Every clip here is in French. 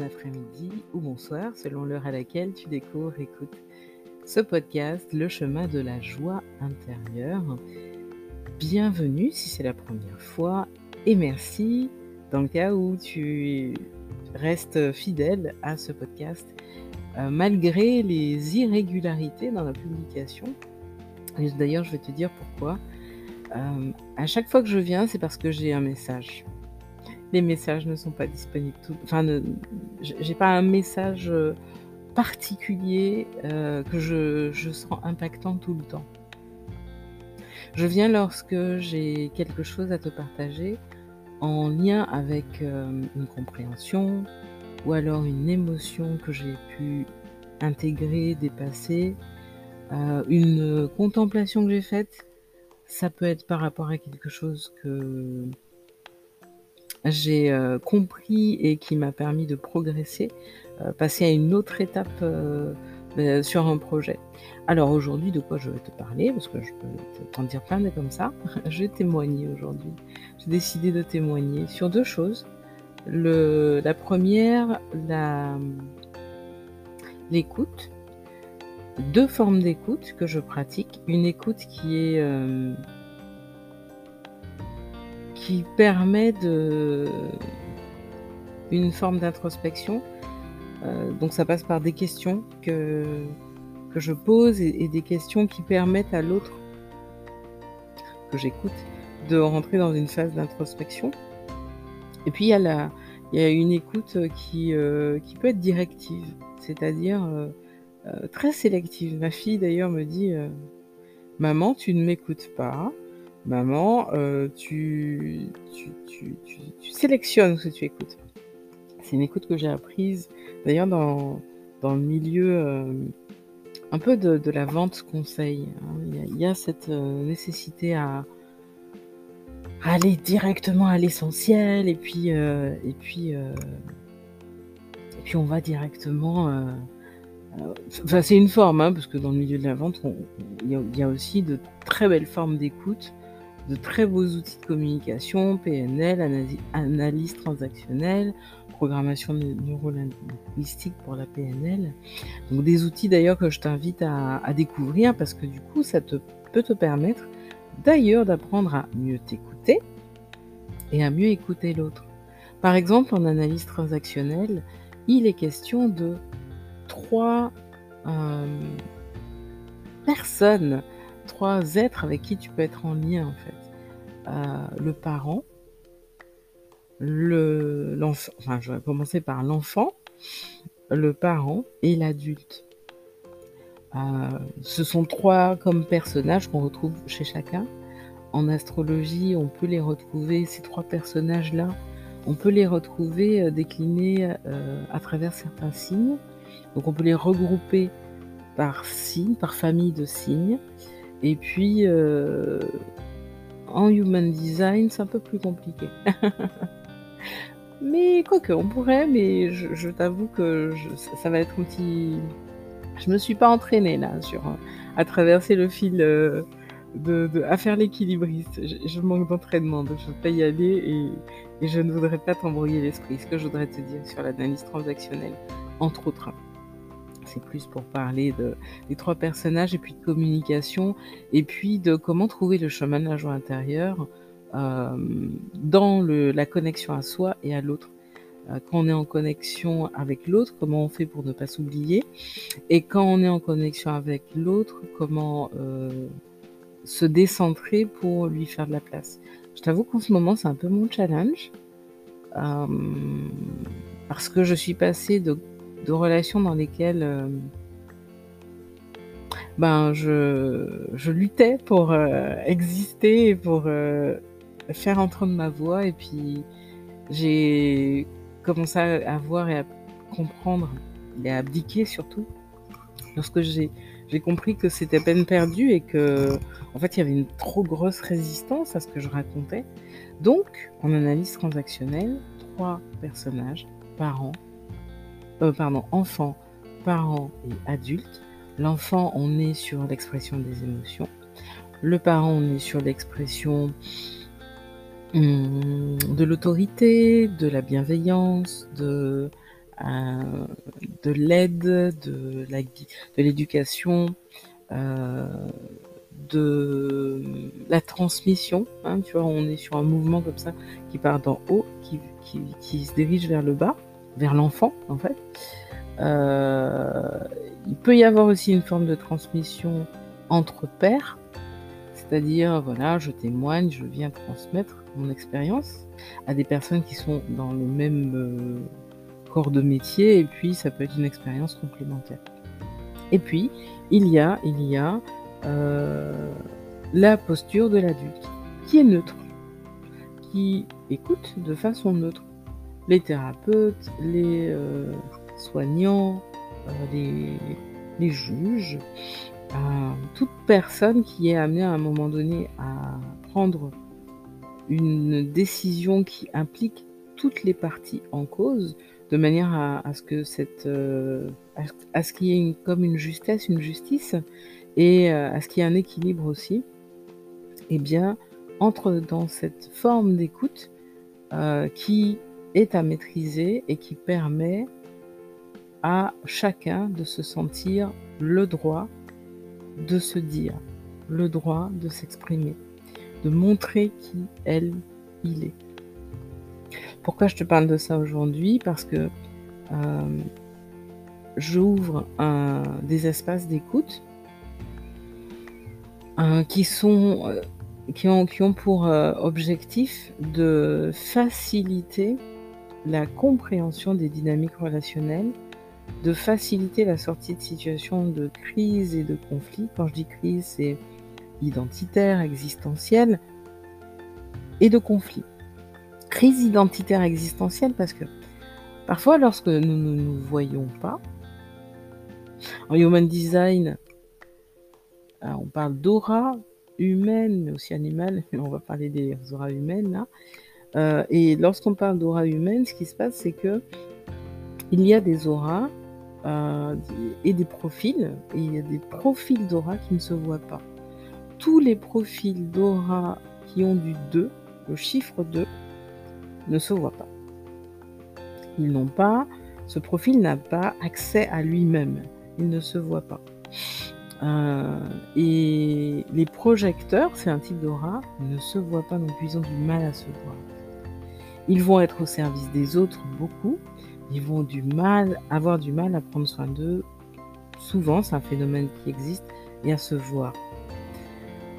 après-midi ou bonsoir selon l'heure à laquelle tu découvres, écoutes ce podcast, Le chemin de la joie intérieure. Bienvenue si c'est la première fois et merci dans le cas où tu restes fidèle à ce podcast euh, malgré les irrégularités dans la publication. D'ailleurs, je vais te dire pourquoi. Euh, à chaque fois que je viens, c'est parce que j'ai un message. Les messages ne sont pas disponibles tout. Enfin, j'ai pas un message euh, particulier euh, que je, je, sens impactant tout le temps. Je viens lorsque j'ai quelque chose à te partager en lien avec une compréhension ou alors une émotion que j'ai pu intégrer, dépasser, une contemplation que j'ai faite ça peut être par rapport à quelque chose que j'ai euh, compris et qui m'a permis de progresser, euh, passer à une autre étape euh, sur un projet. Alors aujourd'hui, de quoi je vais te parler? Parce que je peux t'en dire plein de comme ça. je vais aujourd'hui. J'ai décidé de témoigner sur deux choses. La première, l'écoute deux formes d'écoute que je pratique. Une écoute qui est qui permet de une forme d'introspection. Euh, donc ça passe par des questions que, je pose et, des questions qui permettent à l'autre que j'écoute de rentrer dans une phase d'introspection. Et puis il y a une écoute qui, euh, qui peut être directive, c'est-à-dire euh, très sélective. Ma fille d'ailleurs me dit Maman, tu ne m'écoutes pas. Maman, euh, tu, sélectionnes ce que tu écoutes. C'est une écoute que j'ai apprise d'ailleurs dans, le milieu un peu de, la vente conseil. Hein. Il, y a, cette nécessité à, aller directement à l'essentiel et puis on va directement Enfin, c'est une forme, hein, parce que dans le milieu de la vente, il y, a aussi de très belles formes d'écoute, de très beaux outils de communication, PNL, analyse, transactionnelle, programmation neurolinguistique pour la PNL. Donc des outils d'ailleurs que je t'invite à, découvrir parce que du coup, ça te, peut te permettre d'ailleurs d'apprendre à mieux t'écouter et à mieux écouter l'autre. Par exemple, en analyse transactionnelle, il est question de trois euh, personnes, trois êtres avec qui tu peux être en lien en fait. Euh, le parent, le, enfin je vais commencer par l'enfant, le parent et l'adulte. Euh, ce sont trois comme personnages qu'on retrouve chez chacun. En astrologie, on peut les retrouver, ces trois personnages-là, on peut les retrouver déclinés à travers certains signes. Donc on peut les regrouper par signe, par famille de signes. Et puis euh, en human design, c'est un peu plus compliqué. mais quoique, on pourrait, mais je, t'avoue que ça va être un petit. Je me suis pas entraînée là sur à traverser le fil euh, de, à faire l'équilibriste. Je, manque d'entraînement, donc je ne peux pas y aller et, et je ne voudrais pas t'embrouiller l'esprit. Ce que je voudrais te dire sur l'analyse transactionnelle, entre autres plus pour parler de, des trois personnages et puis de communication et puis de comment trouver le chemin de la joie intérieure euh, dans la connexion à soi et à l'autre. Euh, quand on est en connexion avec l'autre, comment on fait pour ne pas s'oublier? Et quand on est en connexion avec l'autre, comment euh, se décentrer pour lui faire de la place? Je t'avoue qu'en ce moment, c'est un peu mon challenge. parce que je suis passée de de relations dans lesquelles euh, ben je, je, luttais pour euh, exister et pour euh, faire entendre ma voix et puis j'ai commencé à voir et à comprendre et à abdiquer surtout lorsque j'ai j'ai compris que c'était peine perdue et que en fait il y avait une trop grosse résistance à ce que je racontais. Donc en analyse transactionnelle, trois personnages, parents, euh, pardon, enfant, parent et adulte. L'enfant, on est sur l'expression des émotions. Le parent, on est sur l'expression hum, de l'autorité, de la bienveillance, de de l'aide, de l'éducation, de la transmission. Hein, tu vois, on est sur un mouvement comme ça qui part d'en haut, qui, qui, se dirige vers le bas, vers l'enfant en fait. Euh, il peut y avoir aussi une forme de transmission entre pairs, c'est-à-dire, voilà, je témoigne, je viens transmettre mon expérience à des personnes qui sont dans le même euh, corps de métier, et puis ça peut être une expérience complémentaire. Et puis, il y a, il y a euh, la posture de l'adulte, qui est neutre, qui écoute de façon neutre. Les thérapeutes, les euh, soignants, euh, les, juges, toute personne qui est amenée à un moment donné à prendre une décision qui implique toutes les parties en cause, de manière à, ce que cette, à, ce qu'il y ait comme une justesse, une justice, et euh, à ce qu'il y ait un équilibre aussi, eh bien, entre dans cette forme d'écoute euh, qui est à maîtriser et qui permet à chacun de se sentir le droit de se dire, le droit de s'exprimer, de montrer qui elle, il est. Pourquoi je te parle de ça aujourd'hui? Parce que euh, j'ouvre des espaces d'écoute euh, euh, qui ont, pour objectif de faciliter la compréhension des dynamiques relationnelles, de faciliter la sortie de situations de crise et de conflit. Quand je dis crise, c'est identitaire, existentielle et de conflit. Crise identitaire existentielle parce que parfois lorsque nous ne nous voyons pas, en human design, ah, on parle d'aura humaine, mais aussi animale, on va parler des auras humaines là. Euh, et lorsqu'on parle d'aura humaine, ce qui se passe, c'est que il y a des auras euh, et des profils, et il y a des profils d'aura qui ne se voient pas. Tous les profils d'aura qui ont du 2, le chiffre 2, ne se voient pas. Ils n'ont pas, ce profil n'a pas accès à lui-même. Il ne se voit pas. Euh, et les projecteurs, c'est un type d'aura, ne se voient pas plus, ils ont du mal à se voir. Ils vont être au service des autres beaucoup, ils vont du mal, avoir du mal à prendre soin d'eux. Souvent, c'est un phénomène qui existe, et à se voir.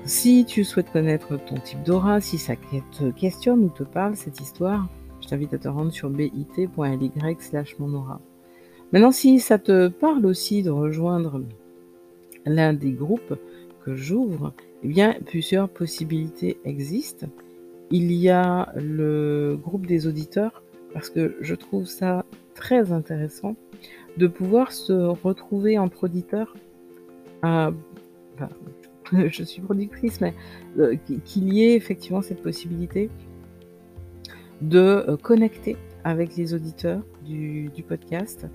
Si tu souhaites connaître ton type d'aura, si ça te questionne ou te parle cette histoire, je t'invite à te rendre sur bit.ly slash mon aura. Maintenant, si ça te parle aussi de rejoindre l'un des groupes que j'ouvre, eh bien, plusieurs possibilités existent. Il y a le groupe des auditeurs, parce que je trouve ça très intéressant de pouvoir se retrouver entre auditeurs. je suis productrice, mais euh, qu'il y ait effectivement cette possibilité de euh, connecter avec les auditeurs du podcast,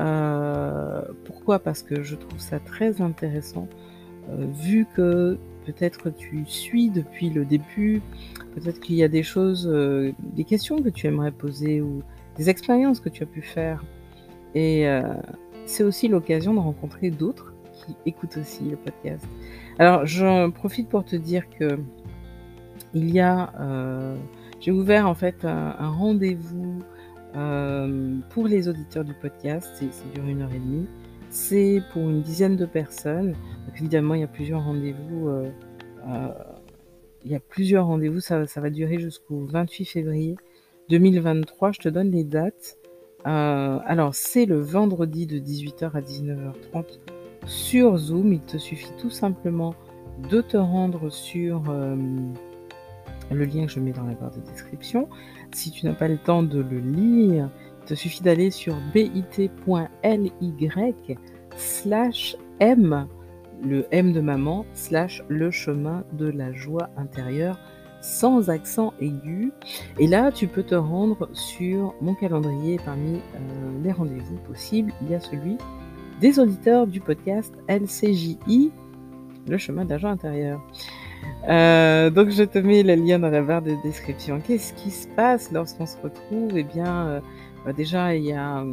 euh, pourquoi? Parce que je trouve ça très intéressant, euh, vu que peut-être tu suis depuis le début, peut-être qu'il y a des choses, euh, des questions que tu aimerais poser ou des expériences que tu as pu faire. Et c'est aussi l'occasion de rencontrer d'autres qui écoutent aussi le podcast. Alors j'en profite pour te dire que y a, j'ai ouvert en fait un rendez-vous euh, pour les auditeurs du podcast, c'est dure une heure et demie. C'est pour une dizaine de personnes. Évidemment, il y a plusieurs rendez-vous. Euh, euh, il y a plusieurs rendez-vous. Ça, va durer jusqu'au 28 février 2023. Je te donne les dates. alors, c'est le vendredi de 18h à 19h30 sur Zoom. Il te suffit tout simplement de te rendre sur le lien que je mets dans la barre de description. Si tu n'as pas le temps de le lire, te suffit d'aller sur bit.ly slash m, le M de maman, slash le chemin de la joie intérieure, sans accent aigu. Et là, tu peux te rendre sur mon calendrier parmi euh, les rendez-vous possibles. Il y a celui des auditeurs du podcast LCJI, le chemin de la joie intérieure. Euh, donc je te mets le lien dans la barre de description. Qu'est-ce qui se passe lorsqu'on se retrouve? Eh bien, euh, bah, déjà il y a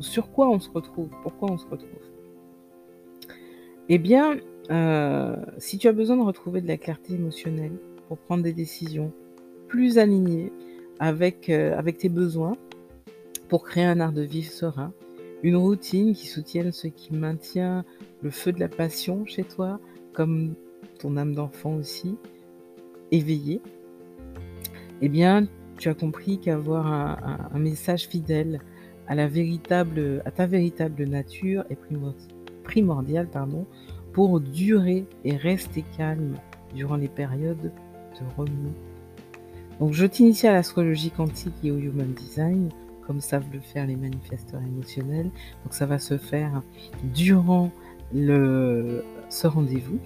sur quoi on se retrouve, pourquoi on se retrouve? Eh bien, euh, si tu as besoin de retrouver de la clarté émotionnelle pour prendre des décisions plus alignées avec, euh, avec tes besoins, pour créer un art de vivre serein, une routine qui soutienne ce qui maintient le feu de la passion chez toi, comme ton âme d'enfant aussi, éveillée, eh bien, tu as compris qu'avoir un, message fidèle à, ta véritable nature est primordial pardon, pour durer et rester calme durant les périodes de remous. Donc, je t'initie à l'astrologie quantique et au human design, comme savent le faire les manifesteurs émotionnels. Donc, ça va se faire durant le, ce rendez-vous.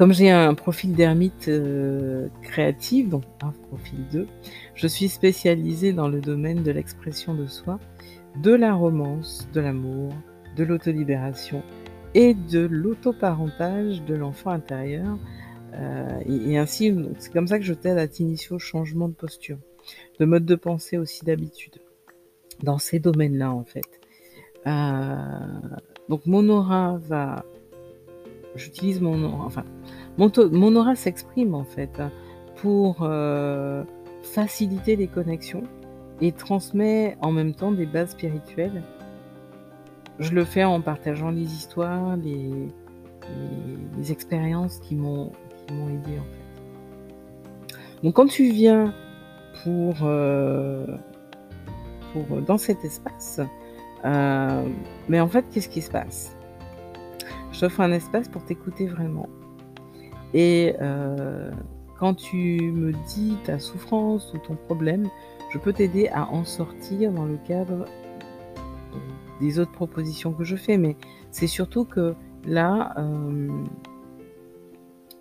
Comme j'ai un profil d'ermite euh, créatif, donc un profil 2, je suis spécialisée dans le domaine de l'expression de soi, de la romance, de l'amour, de l'autolibération et de l'autoparentage de l'enfant intérieur. Euh, et, ainsi, c'est comme ça que je t'aide à t'initier au changement de posture, de mode de pensée aussi d'habitude, dans ces domaines-là en fait. Euh, donc mon aura va j'utilise mon aura, enfin, mon, aura s'exprime en fait pour euh, faciliter les connexions et transmet en même temps des bases spirituelles. Je le fais en partageant les histoires, les, expériences qui m'ont aidé en fait. Donc quand tu viens pour, euh, dans cet espace, euh, mais en fait qu'est-ce qui se passe? Je t'offre un espace pour t'écouter vraiment. Et euh, quand tu me dis ta souffrance ou ton problème, je peux t'aider à en sortir dans le cadre des autres propositions que je fais. Mais c'est surtout que là, euh,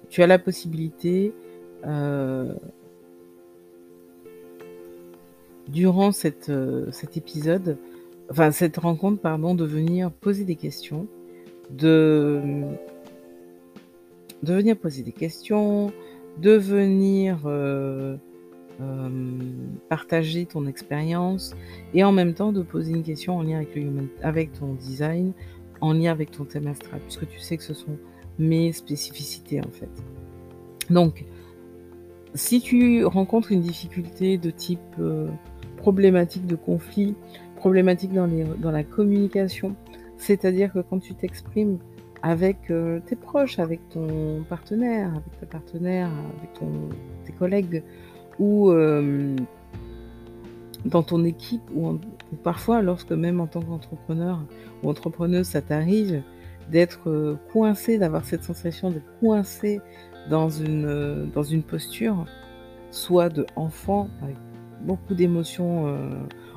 tu as la possibilité, euh, durant cette, cet épisode, enfin cette rencontre, pardon, de venir poser des questions de, de venir poser des questions, de venir euh, euh, partager ton expérience et en même temps de poser une question en lien avec, le avec ton design, en lien avec ton thème astral, puisque tu sais que ce sont mes spécificités en fait. Donc, si tu rencontres une difficulté de type euh, problématique de conflit, problématique dans la communication, c'est-à-dire que quand tu t'exprimes avec euh, tes proches, avec ton partenaire, avec ta partenaire, avec tes collègues, ou euh, dans ton équipe, ou, parfois lorsque même en tant qu'entrepreneur ou entrepreneuse, ça t'arrive d'être euh, coincé, d'avoir cette sensation d'être coincé dans une, dans une posture, soit de enfant, avec beaucoup d'émotions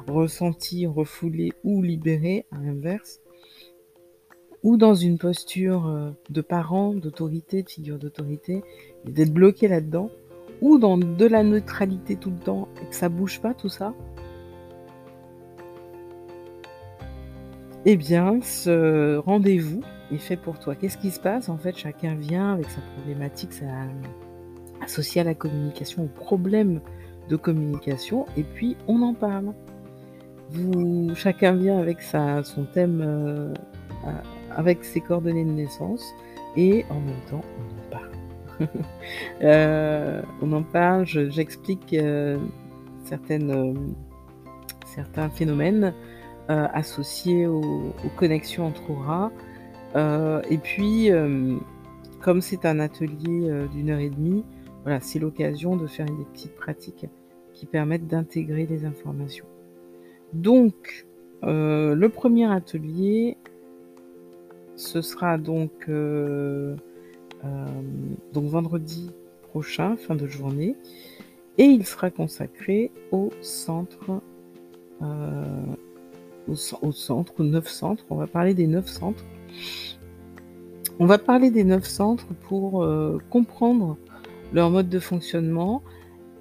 ressenties, refoulées ou libérées, à l'inverse, ou dans une posture euh, de parent, d'autorité, de figure d'autorité, d'être bloqué là-dedans, ou dans de la neutralité tout le temps et que ça bouge pas tout ça, eh bien, ce rendez-vous est fait pour toi. Qu'est-ce qui se passe? En fait, chacun vient avec sa problématique ça, associée à la communication, au problème de communication, et puis on en parle. Vous, chacun vient avec sa, son thème euh, avec ses coordonnées de naissance et en même temps on en parle. Euh, on en parle, j'explique euh, certaines, euh, certains phénomènes associés aux, connexions entre auras. et puis, comme c'est un atelier d'une heure et demie, voilà, c'est l'occasion de faire des petites pratiques qui permettent d'intégrer les informations. Donc, le premier atelier ce sera donc, euh, euh, donc vendredi prochain, fin de journée, et il sera consacré au centre, euh, au, centre, aux neuf centres. On va parler des neuf centres. On va parler des neuf centres pour comprendre leur mode de fonctionnement.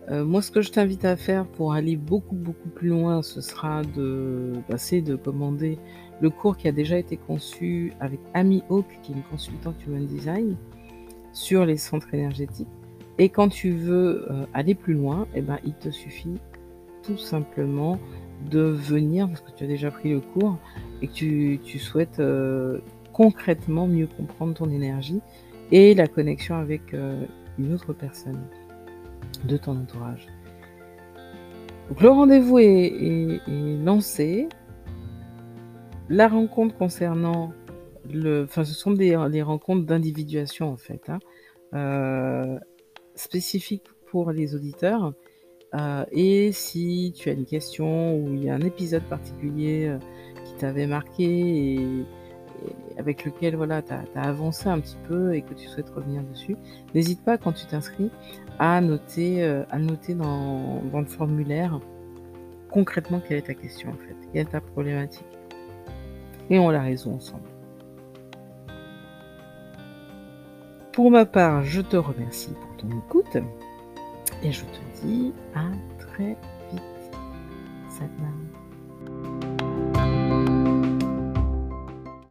moi, ce que je t'invite à faire pour aller beaucoup beaucoup plus loin, ce sera de passer de commander le cours qui a déjà été conçu avec Amy Hawk, qui est une consultante human design, sur les centres énergétiques. Et quand tu veux euh, aller plus loin, eh ben, il te suffit tout simplement de venir, parce que tu as déjà pris le cours, et que tu, souhaites euh, concrètement mieux comprendre ton énergie et la connexion avec euh, une autre personne de ton entourage. Donc le rendez-vous est, lancé. La rencontre concernant le, enfin ce sont des, rencontres d'individuation en fait, hein, euh, spécifiques pour les auditeurs. Euh, et si tu as une question ou il y a un épisode particulier euh, qui t'avait marqué et, avec lequel voilà, tu as, avancé un petit peu et que tu souhaites revenir dessus, n'hésite pas quand tu t'inscris à noter, à noter dans, le formulaire concrètement quelle est ta question en fait, quelle est ta problématique. Et on la résout ensemble. Pour ma part, je te remercie pour ton écoute. Et je te dis à très vite. Salam.